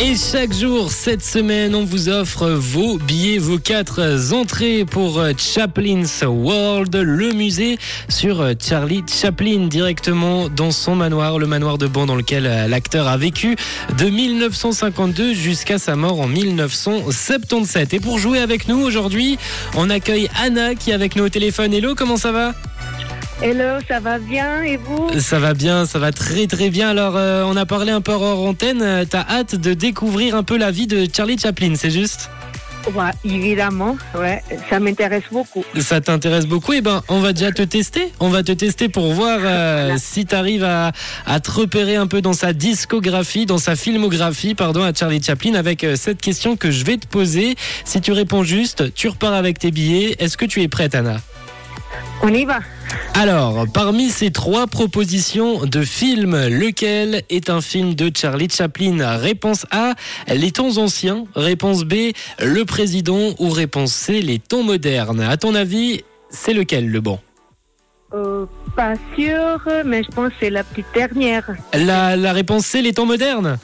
Et chaque jour, cette semaine, on vous offre vos billets, vos quatre entrées pour Chaplin's World, le musée sur Charlie Chaplin, directement dans son manoir, le manoir de Ban dans lequel l'acteur a vécu de 1952 jusqu'à sa mort en 1977. Et pour jouer avec nous aujourd'hui, on accueille Anna qui est avec nous au téléphone. Hello, comment ça va? Hello, ça va bien et vous Ça va bien, ça va très très bien. Alors, euh, on a parlé un peu hors antenne. Euh, T'as hâte de découvrir un peu la vie de Charlie Chaplin, c'est juste? Ouais, évidemment, ouais, ça m'intéresse beaucoup. Ça t'intéresse beaucoup? Eh ben, on va déjà te tester. On va te tester pour voir euh, si tu arrives à, à te repérer un peu dans sa discographie, dans sa filmographie, pardon, à Charlie Chaplin, avec euh, cette question que je vais te poser. Si tu réponds juste, tu repars avec tes billets. Est-ce que tu es prête, Anna? On y va Alors, parmi ces trois propositions de films, lequel est un film de Charlie Chaplin? Réponse A, les temps anciens. Réponse B, le président. Ou réponse C, les temps modernes. À ton avis, c'est lequel le bon? Euh, Pas sûr, mais je pense que c'est la petite dernière. la, la réponse C, les temps modernes?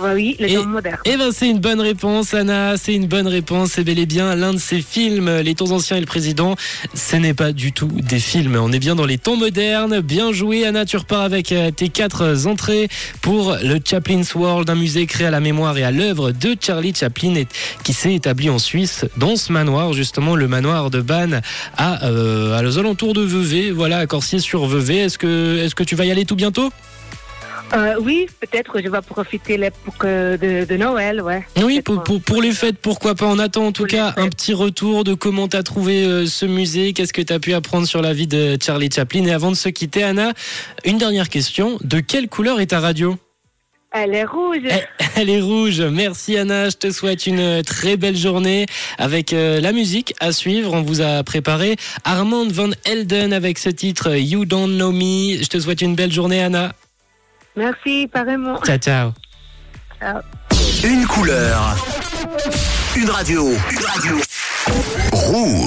Oui, le Et- temps moderne. Eh ben c'est une bonne réponse Anna, c'est une bonne réponse, c'est bel et bien l'un de ces films, Les temps anciens et le président, ce n'est pas du tout des films, on est bien dans les temps modernes, bien joué Anna, tu repars avec euh, tes quatre entrées pour le Chaplin's World, un musée créé à la mémoire et à l'œuvre de Charlie Chaplin et qui s'est établi en Suisse dans ce manoir, justement le manoir de Bannes à, euh, à aux alentours de Vevey, voilà à Corsier sur Vevey, est-ce que, est-ce que tu vas y aller tout bientôt? Euh, oui, peut-être je vais profiter l'époque de, de Noël, ouais. Oui, pour, pour, pour les fêtes, pourquoi pas. On attend en tout Pour cas un petit retour de comment tu as trouvé euh, ce musée, qu'est-ce que tu as pu apprendre sur la vie de Charlie Chaplin. Et avant de se quitter, Anna, une dernière question. De quelle couleur est ta radio? Elle est rouge. Elle est rouge. Merci Anna, je te souhaite une euh, très belle journée avec euh, la musique à suivre. On vous a préparé Armand Van Helden avec ce titre You Don't Know Me. Je te souhaite une belle journée Anna. Merci, pareillement. Ciao ciao. Une couleur. Une radio. Une radio. Rouge.